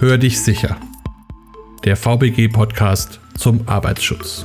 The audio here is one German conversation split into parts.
Hör dich sicher. Der VBG-Podcast zum Arbeitsschutz.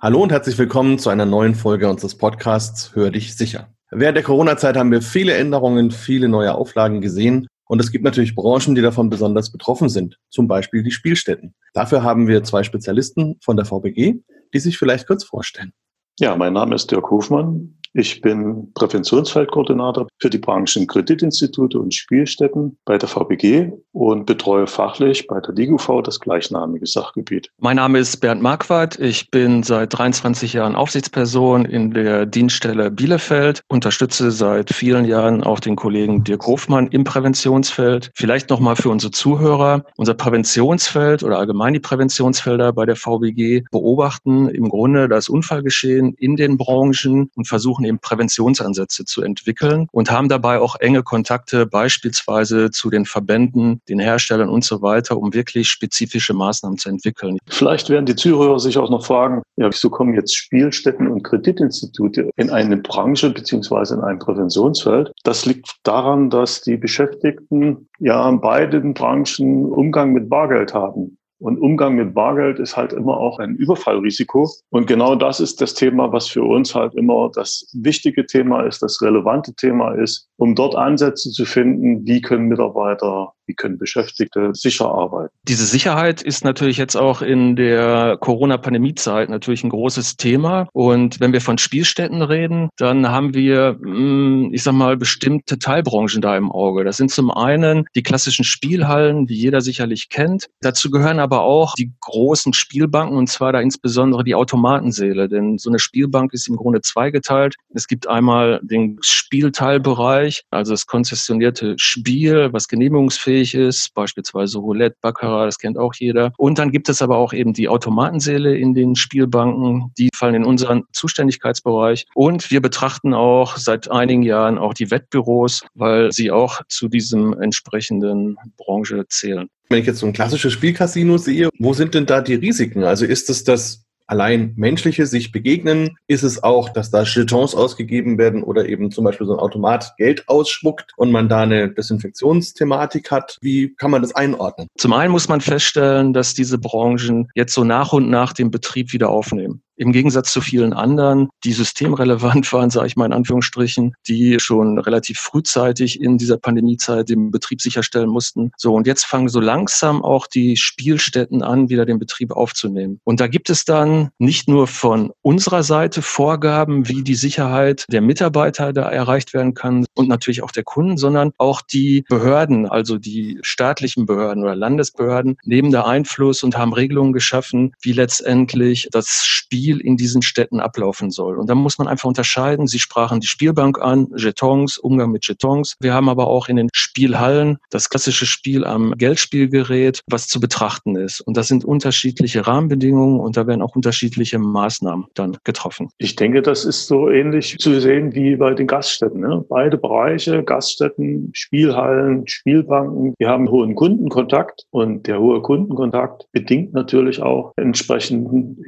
Hallo und herzlich willkommen zu einer neuen Folge unseres Podcasts Hör dich sicher. Während der Corona-Zeit haben wir viele Änderungen, viele neue Auflagen gesehen und es gibt natürlich Branchen, die davon besonders betroffen sind, zum Beispiel die Spielstätten. Dafür haben wir zwei Spezialisten von der VBG, die sich vielleicht kurz vorstellen. Ja, mein Name ist Dirk Hofmann. Ich bin Präventionsfeldkoordinator für die Branchen Kreditinstitute und Spielstätten bei der VBG und betreue fachlich bei der DIGUV das gleichnamige Sachgebiet. Mein Name ist Bernd Marquardt. Ich bin seit 23 Jahren Aufsichtsperson in der Dienststelle Bielefeld, unterstütze seit vielen Jahren auch den Kollegen Dirk Hofmann im Präventionsfeld. Vielleicht nochmal für unsere Zuhörer. Unser Präventionsfeld oder allgemein die Präventionsfelder bei der VBG beobachten im Grunde das Unfallgeschehen in den Branchen und versuchen versuchen eben Präventionsansätze zu entwickeln und haben dabei auch enge Kontakte beispielsweise zu den Verbänden, den Herstellern und so weiter, um wirklich spezifische Maßnahmen zu entwickeln. Vielleicht werden die Zuhörer sich auch noch fragen, ja, wieso kommen jetzt Spielstätten und Kreditinstitute in eine Branche beziehungsweise in ein Präventionsfeld? Das liegt daran, dass die Beschäftigten ja in beiden Branchen Umgang mit Bargeld haben. Und Umgang mit Bargeld ist halt immer auch ein Überfallrisiko. Und genau das ist das Thema, was für uns halt immer das wichtige Thema ist, das relevante Thema ist, um dort Ansätze zu finden, wie können Mitarbeiter wie können Beschäftigte sicher arbeiten? Diese Sicherheit ist natürlich jetzt auch in der Corona-Pandemie-Zeit natürlich ein großes Thema. Und wenn wir von Spielstätten reden, dann haben wir, hm, ich sag mal, bestimmte Teilbranchen da im Auge. Das sind zum einen die klassischen Spielhallen, die jeder sicherlich kennt. Dazu gehören aber auch die großen Spielbanken und zwar da insbesondere die Automatensäle. Denn so eine Spielbank ist im Grunde zweigeteilt. Es gibt einmal den Spielteilbereich, also das konzessionierte Spiel, was genehmigungsfähig fähig ist, beispielsweise Roulette, Baccarat, das kennt auch jeder. Und dann gibt es aber auch eben die Automatensäle in den Spielbanken, die fallen in unseren Zuständigkeitsbereich. Und wir betrachten auch seit einigen Jahren auch die Wettbüros, weil sie auch zu diesem entsprechenden Branche zählen. Wenn ich jetzt so ein klassisches Spielcasino sehe, wo sind denn da die Risiken? Also ist es das allein menschliche sich begegnen? Ist es auch, dass da Jetons ausgegeben werden oder eben zum Beispiel so ein Automat Geld ausspuckt und man da eine Desinfektionsthematik hat? Wie kann man das einordnen? Zum einen muss man feststellen, dass diese Branchen jetzt so nach und nach den Betrieb wieder aufnehmen. Im Gegensatz zu vielen anderen, die systemrelevant waren, sage ich mal in Anführungsstrichen, die schon relativ frühzeitig in dieser Pandemiezeit den Betrieb sicherstellen mussten. So, und jetzt fangen so langsam auch die Spielstätten an, wieder den Betrieb aufzunehmen. Und da gibt es dann nicht nur von unserer Seite Vorgaben, wie die Sicherheit der Mitarbeiter da erreicht werden kann und natürlich auch der Kunden, sondern auch die Behörden, also die staatlichen Behörden oder Landesbehörden, nehmen da Einfluss und haben Regelungen geschaffen, wie letztendlich das Spiel Spiel in diesen Städten ablaufen soll. Und da muss man einfach unterscheiden. Sie sprachen die Spielbank an, Jetons, Umgang mit Jetons. Wir haben aber auch in den Spielhallen das klassische Spiel am Geldspielgerät, was zu betrachten ist. Und das sind unterschiedliche Rahmenbedingungen und da werden auch unterschiedliche Maßnahmen dann getroffen. Ich denke, das ist so ähnlich zu sehen wie bei den Gaststätten. Ne? Beide Bereiche, Gaststätten, Spielhallen, Spielbanken, die haben hohen Kundenkontakt und der hohe Kundenkontakt bedingt natürlich auch entsprechenden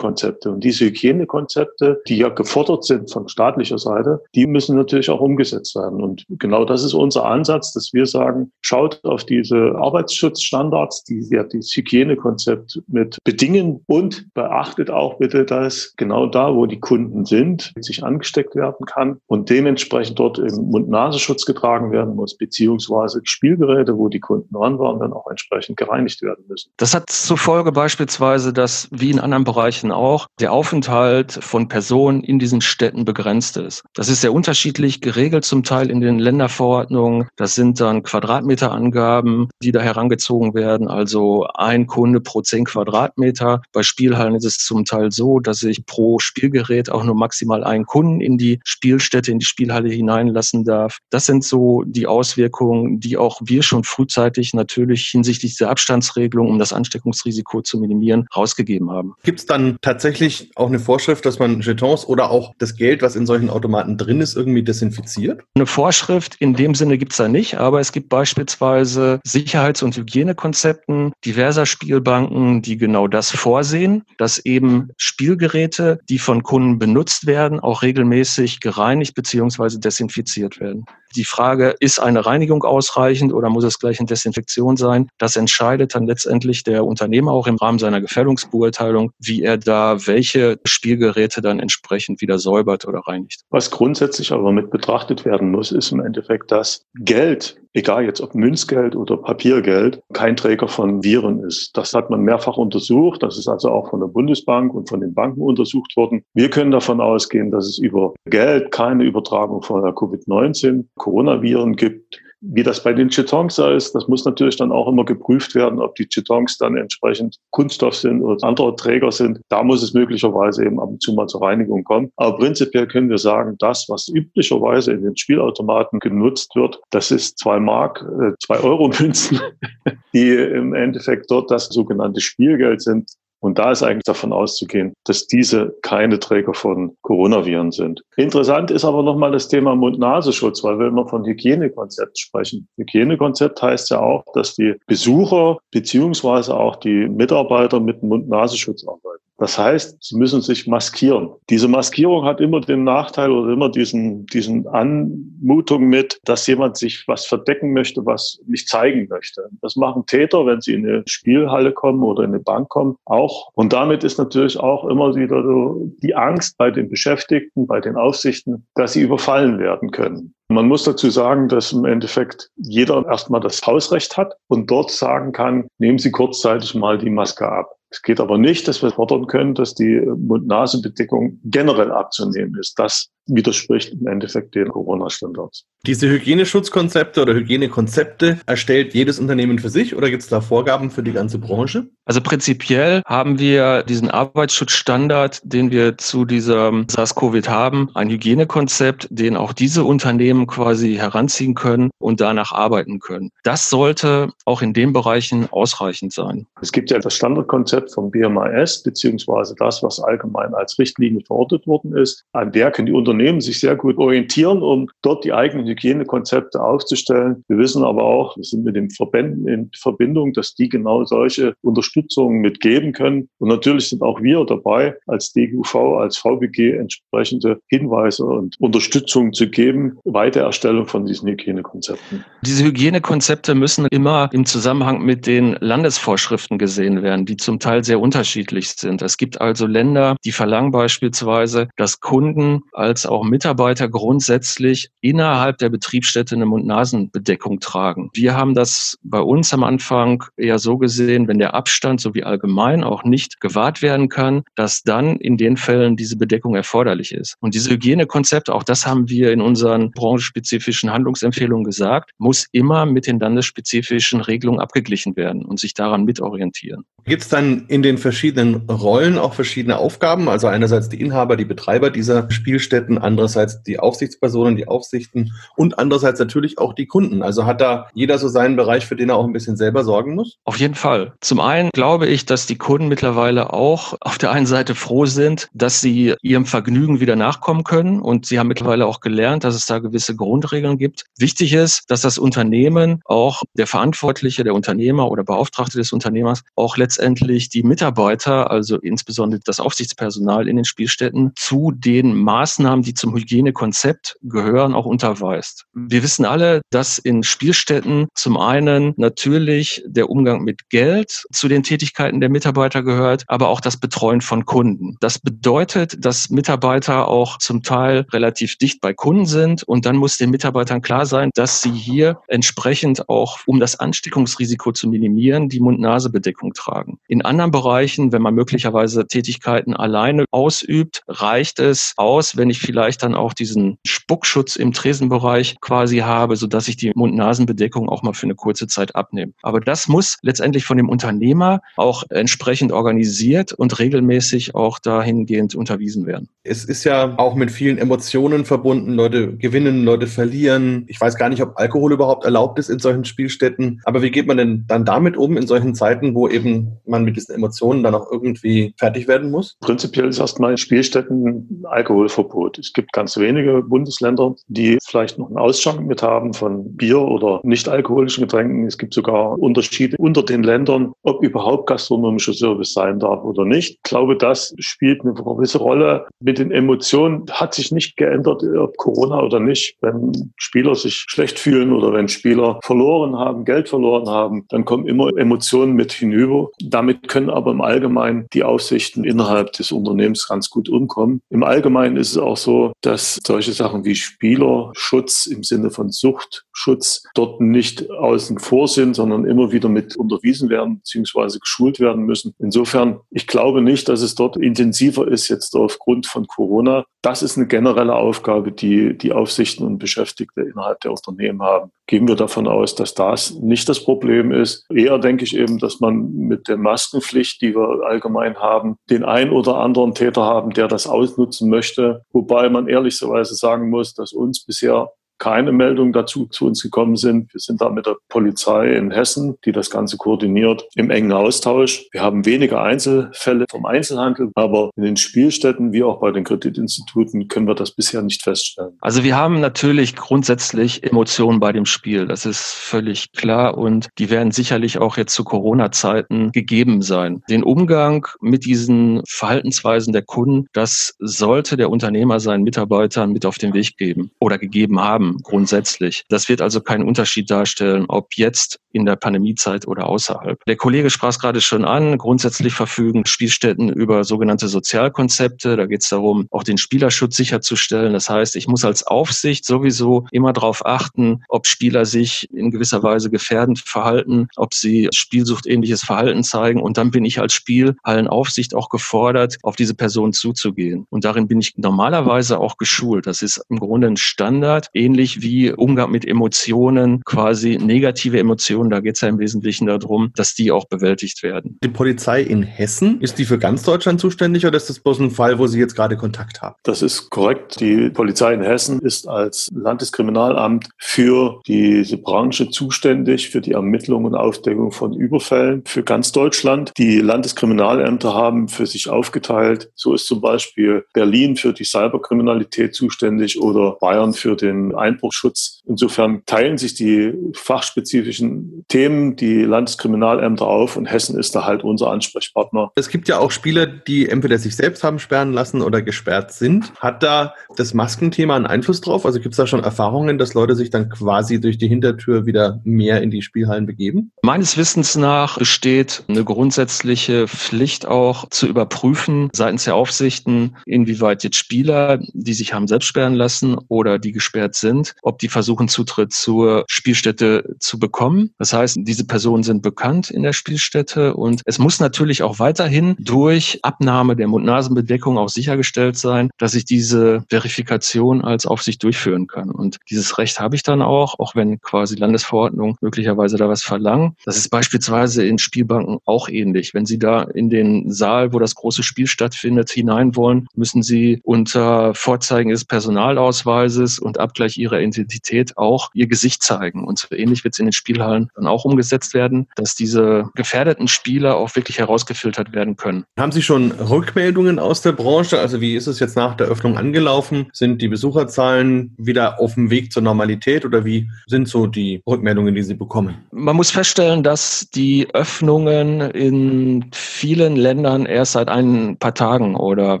Hygienekonzepte. Und diese Hygienekonzepte, die ja gefordert sind von staatlicher Seite, die müssen natürlich auch umgesetzt werden. Und genau das ist unser Ansatz, dass wir sagen, schaut auf diese Arbeitsschutzstandards, die ja dieses Hygienekonzept mit bedingen und beachtet auch bitte, dass genau da, wo die Kunden sind, sich angesteckt werden kann und dementsprechend dort im Mund-Nasenschutz getragen werden muss, beziehungsweise Spielgeräte, wo die Kunden dran waren, dann auch entsprechend gereinigt werden müssen. Das hat zur Folge beispielsweise, dass wie in anderen Bereichen auch der Aufenthalt von Personen in diesen Städten begrenzt ist. Das ist sehr unterschiedlich geregelt zum Teil in den Länderverordnungen. Das sind dann Quadratmeterangaben, die da herangezogen werden. Also ein Kunde pro zehn Quadratmeter. Bei Spielhallen ist es zum Teil so, dass ich pro Spielgerät auch nur maximal einen Kunden in die Spielstätte, in die Spielhalle hineinlassen darf. Das sind so die Auswirkungen, die auch wir schon frühzeitig natürlich hinsichtlich dieser Abstandsregelung, um das Ansteckungsrisiko zu minimieren, rausgegeben haben. Gibt es dann tatsächlich tatsächlich auch eine Vorschrift, dass man Jetons oder auch das Geld, was in solchen Automaten drin ist, irgendwie desinfiziert? Eine Vorschrift in dem Sinne gibt es da nicht, aber es gibt beispielsweise Sicherheits- und Hygienekonzepten diverser Spielbanken, die genau das vorsehen, dass eben Spielgeräte, die von Kunden benutzt werden, auch regelmäßig gereinigt bzw. desinfiziert werden. Die Frage, ist eine Reinigung ausreichend oder muss es gleich eine Desinfektion sein? Das entscheidet dann letztendlich der Unternehmer auch im Rahmen seiner Gefährdungsbeurteilung, wie er da welche Spielgeräte dann entsprechend wieder säubert oder reinigt. Was grundsätzlich aber mit betrachtet werden muss, ist im Endeffekt, dass Geld, egal jetzt ob Münzgeld oder Papiergeld, kein Träger von Viren ist. Das hat man mehrfach untersucht. Das ist also auch von der Bundesbank und von den Banken untersucht worden. Wir können davon ausgehen, dass es über Geld keine Übertragung von Covid-19, Coronaviren gibt. Wie das bei den Chetons ist, das muss natürlich dann auch immer geprüft werden, ob die Chetons dann entsprechend Kunststoff sind oder andere Träger sind. Da muss es möglicherweise eben ab und zu mal zur Reinigung kommen. Aber prinzipiell können wir sagen, das, was üblicherweise in den Spielautomaten genutzt wird, das ist zwei Mark, äh, zwei Euro Münzen, die im Endeffekt dort das sogenannte Spielgeld sind. Und da ist eigentlich davon auszugehen, dass diese keine Träger von Coronaviren sind. Interessant ist aber nochmal das Thema Mund-Nasenschutz, weil wir immer von Hygienekonzept sprechen. Hygienekonzept heißt ja auch, dass die Besucher beziehungsweise auch die Mitarbeiter mit Mund-Nasenschutz arbeiten. Das heißt, sie müssen sich maskieren. Diese Maskierung hat immer den Nachteil oder immer diesen, diesen Anmutung mit, dass jemand sich was verdecken möchte, was nicht zeigen möchte. Das machen Täter, wenn sie in eine Spielhalle kommen oder in eine Bank kommen, auch. Und damit ist natürlich auch immer wieder so die Angst bei den Beschäftigten, bei den Aufsichten, dass sie überfallen werden können. Man muss dazu sagen, dass im Endeffekt jeder erstmal das Hausrecht hat und dort sagen kann, nehmen Sie kurzzeitig mal die Maske ab. Es geht aber nicht, dass wir fordern können, dass die Mund-Nasen-Bedeckung generell abzunehmen ist. Das widerspricht im Endeffekt den Corona-Standards. Diese Hygieneschutzkonzepte oder Hygienekonzepte erstellt jedes Unternehmen für sich oder gibt es da Vorgaben für die ganze Branche? Also prinzipiell haben wir diesen Arbeitsschutzstandard, den wir zu diesem SARS-CoV haben, ein Hygienekonzept, den auch diese Unternehmen quasi heranziehen können und danach arbeiten können. Das sollte auch in den Bereichen ausreichend sein. Es gibt ja das Standardkonzept vom BMAS, beziehungsweise das, was allgemein als Richtlinie verortet worden ist. An der können die Unternehmen Unternehmen sich sehr gut orientieren, um dort die eigenen Hygienekonzepte aufzustellen. Wir wissen aber auch, wir sind mit den Verbänden in Verbindung, dass die genau solche Unterstützungen mitgeben können. Und natürlich sind auch wir dabei, als DGUV, als VBG entsprechende Hinweise und Unterstützung zu geben, Weitererstellung von diesen Hygienekonzepten. Diese Hygienekonzepte müssen immer im Zusammenhang mit den Landesvorschriften gesehen werden, die zum Teil sehr unterschiedlich sind. Es gibt also Länder, die verlangen beispielsweise, dass Kunden als dass auch Mitarbeiter grundsätzlich innerhalb der Betriebsstätte eine Mund-Nasen-Bedeckung tragen. Wir haben das bei uns am Anfang eher so gesehen, wenn der Abstand sowie allgemein auch nicht gewahrt werden kann, dass dann in den Fällen diese Bedeckung erforderlich ist. Und diese Hygienekonzepte, auch das haben wir in unseren branchenspezifischen Handlungsempfehlungen gesagt, muss immer mit den landesspezifischen Regelungen abgeglichen werden und sich daran mitorientieren. Gibt es dann in den verschiedenen Rollen auch verschiedene Aufgaben? Also einerseits die Inhaber, die Betreiber dieser Spielstätten, Seiten, andererseits die Aufsichtspersonen, die Aufsichten und andererseits natürlich auch die Kunden. Also hat da jeder so seinen Bereich, für den er auch ein bisschen selber sorgen muss? Auf jeden Fall. Zum einen glaube ich, dass die Kunden mittlerweile auch auf der einen Seite froh sind, dass sie ihrem Vergnügen wieder nachkommen können und sie haben mittlerweile auch gelernt, dass es da gewisse Grundregeln gibt. Wichtig ist, dass das Unternehmen, auch der Verantwortliche, der Unternehmer oder Beauftragte des Unternehmers, auch letztendlich die Mitarbeiter, also insbesondere das Aufsichtspersonal in den Spielstätten, zu den Maßnahmen, die zum Hygienekonzept gehören, auch unterweist. Wir wissen alle, dass in Spielstätten zum einen natürlich der Umgang mit Geld zu den Tätigkeiten der Mitarbeiter gehört, aber auch das Betreuen von Kunden. Das bedeutet, dass Mitarbeiter auch zum Teil relativ dicht bei Kunden sind und dann muss den Mitarbeitern klar sein, dass sie hier entsprechend auch, um das Ansteckungsrisiko zu minimieren, die Mund-Nase-Bedeckung tragen. In anderen Bereichen, wenn man möglicherweise Tätigkeiten alleine ausübt, reicht es aus, wenn ich vielleicht dann auch diesen Spuckschutz im Tresenbereich quasi habe, sodass ich die Mund-Nasen-Bedeckung auch mal für eine kurze Zeit abnehme. Aber das muss letztendlich von dem Unternehmer auch entsprechend organisiert und regelmäßig auch dahingehend unterwiesen werden. Es ist ja auch mit vielen Emotionen verbunden. Leute gewinnen, Leute verlieren. Ich weiß gar nicht, ob Alkohol überhaupt erlaubt ist in solchen Spielstätten. Aber wie geht man denn dann damit um in solchen Zeiten, wo eben man mit diesen Emotionen dann auch irgendwie fertig werden muss? Prinzipiell ist erstmal in Spielstätten Alkoholverbot. Es gibt ganz wenige Bundesländer, die vielleicht noch einen Ausschank mit haben von Bier oder nicht alkoholischen Getränken. Es gibt sogar Unterschiede unter den Ländern, ob überhaupt gastronomischer Service sein darf oder nicht. Ich glaube, das spielt eine gewisse Rolle. Mit den Emotionen hat sich nicht geändert, ob Corona oder nicht. Wenn Spieler sich schlecht fühlen oder wenn Spieler verloren haben, Geld verloren haben, dann kommen immer Emotionen mit hinüber. Damit können aber im Allgemeinen die Aussichten innerhalb des Unternehmens ganz gut umkommen. Im Allgemeinen ist es auch so, dass solche Sachen wie Spielerschutz im Sinne von Suchtschutz dort nicht außen vor sind, sondern immer wieder mit unterwiesen werden bzw. geschult werden müssen. Insofern, ich glaube nicht, dass es dort intensiver ist jetzt aufgrund von Corona. Das ist eine generelle Aufgabe, die die Aufsichten und Beschäftigte innerhalb der Unternehmen haben. Gehen wir davon aus, dass das nicht das Problem ist. Eher denke ich eben, dass man mit der Maskenpflicht, die wir allgemein haben, den ein oder anderen Täter haben, der das ausnutzen möchte. Wobei man ehrlicherweise sagen muss, dass uns bisher keine Meldungen dazu zu uns gekommen sind. Wir sind da mit der Polizei in Hessen, die das Ganze koordiniert, im engen Austausch. Wir haben weniger Einzelfälle vom Einzelhandel, aber in den Spielstätten wie auch bei den Kreditinstituten können wir das bisher nicht feststellen. Also wir haben natürlich grundsätzlich Emotionen bei dem Spiel. Das ist völlig klar und die werden sicherlich auch jetzt zu Corona-Zeiten gegeben sein. Den Umgang mit diesen Verhaltensweisen der Kunden, das sollte der Unternehmer seinen Mitarbeitern mit auf den Weg geben oder gegeben haben grundsätzlich. Das wird also keinen Unterschied darstellen, ob jetzt in der Pandemiezeit oder außerhalb. Der Kollege sprach es gerade schon an. Grundsätzlich verfügen Spielstätten über sogenannte Sozialkonzepte. Da geht es darum, auch den Spielerschutz sicherzustellen. Das heißt, ich muss als Aufsicht sowieso immer darauf achten, ob Spieler sich in gewisser Weise gefährdend verhalten, ob sie spielsuchtähnliches Verhalten zeigen. Und dann bin ich als Spielhallenaufsicht auch gefordert, auf diese Person zuzugehen. Und darin bin ich normalerweise auch geschult. Das ist im Grunde ein Standard, ähnlich wie Umgang mit Emotionen, quasi negative Emotionen. Da geht es ja im Wesentlichen darum, dass die auch bewältigt werden. Die Polizei in Hessen, ist die für ganz Deutschland zuständig oder ist das bloß ein Fall, wo Sie jetzt gerade Kontakt haben? Das ist korrekt. Die Polizei in Hessen ist als Landeskriminalamt für diese Branche zuständig, für die Ermittlung und Aufdeckung von Überfällen für ganz Deutschland. Die Landeskriminalämter haben für sich aufgeteilt. So ist zum Beispiel Berlin für die Cyberkriminalität zuständig oder Bayern für den Einbruchschutz. Insofern teilen sich die fachspezifischen Themen die Landeskriminalämter auf und Hessen ist da halt unser Ansprechpartner. Es gibt ja auch Spieler, die entweder sich selbst haben sperren lassen oder gesperrt sind. Hat da das Maskenthema einen Einfluss drauf? Also gibt es da schon Erfahrungen, dass Leute sich dann quasi durch die Hintertür wieder mehr in die Spielhallen begeben? Meines Wissens nach besteht eine grundsätzliche Pflicht auch zu überprüfen seitens der Aufsichten, inwieweit jetzt Spieler, die sich haben selbst sperren lassen oder die gesperrt sind, ob die versuchen, Zutritt zur Spielstätte zu bekommen. Das heißt, diese Personen sind bekannt in der Spielstätte und es muss natürlich auch weiterhin durch Abnahme der Mund-Nasen-Bedeckung auch sichergestellt sein, dass ich diese Verifikation als Aufsicht durchführen kann. Und dieses Recht habe ich dann auch, auch wenn quasi Landesverordnung möglicherweise da was verlangen. Das ist beispielsweise in Spielbanken auch ähnlich. Wenn Sie da in den Saal, wo das große Spiel stattfindet, hinein wollen, müssen Sie unter Vorzeigen des Personalausweises und Abgleich Ihrer Identität auch Ihr Gesicht zeigen. Und so ähnlich wird es in den Spielhallen dann auch umgesetzt werden, dass diese gefährdeten Spieler auch wirklich herausgefiltert werden können. Haben Sie schon Rückmeldungen aus der Branche? Also wie ist es jetzt nach der Öffnung angelaufen? Sind die Besucherzahlen wieder auf dem Weg zur Normalität oder wie sind so die Rückmeldungen, die Sie bekommen? Man muss feststellen, dass die Öffnungen in vielen Ländern erst seit ein paar Tagen oder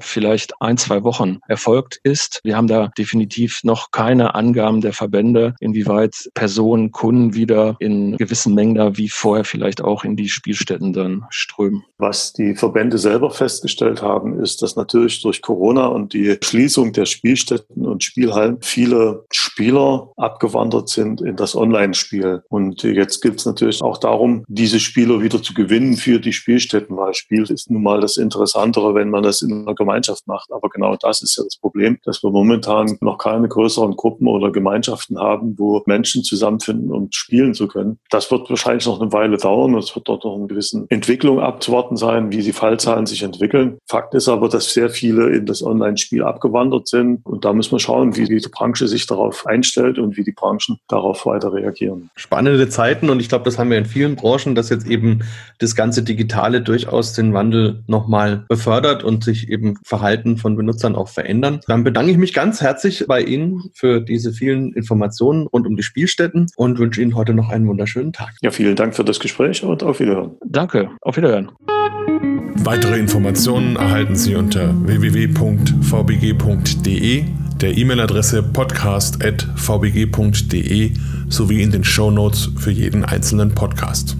vielleicht ein, zwei Wochen erfolgt ist. Wir haben da definitiv noch keine Angaben der Verbände, inwieweit Personen, Kunden wieder in gewissen Mengen da wie vorher vielleicht auch in die Spielstätten dann strömen. Was die Verbände selber festgestellt haben, ist, dass natürlich durch Corona und die Schließung der Spielstätten und Spielhallen viele Spieler abgewandert sind in das Online-Spiel. Und jetzt gilt es natürlich auch darum, diese Spieler wieder zu gewinnen für die Spielstätten, weil Spiel ist nun mal das Interessantere, wenn man das in einer Gemeinschaft macht. Aber genau das ist ja das Problem, dass wir momentan noch keine größeren Gruppen oder Gemeinschaften haben, wo Menschen zusammenfinden, um spielen zu können. Das wird wahrscheinlich noch eine Weile dauern. Es wird dort noch eine gewisse Entwicklung abzuwarten sein, wie die Fallzahlen sich entwickeln. Fakt ist aber, dass sehr viele in das Online-Spiel abgewandert sind. Und da müssen wir schauen, wie die Branche sich darauf einstellt und wie die Branchen darauf weiter reagieren. Spannende Zeiten und ich glaube, das haben wir in vielen Branchen, dass jetzt eben das ganze Digitale durchaus den Wandel nochmal befördert und sich eben Verhalten von Benutzern auch verändern. Dann bedanke ich mich ganz herzlich bei Ihnen für diese vielen Informationen rund um die Spielstätten und wünsche Ihnen heute noch einen wunderschönen Tag. Ja, vielen Dank für das Gespräch und auf Wiederhören. Danke, auf Wiederhören. Weitere Informationen erhalten Sie unter www.vbg.de, der E-Mail-Adresse podcast.vbg.de sowie in den Show Notes für jeden einzelnen Podcast.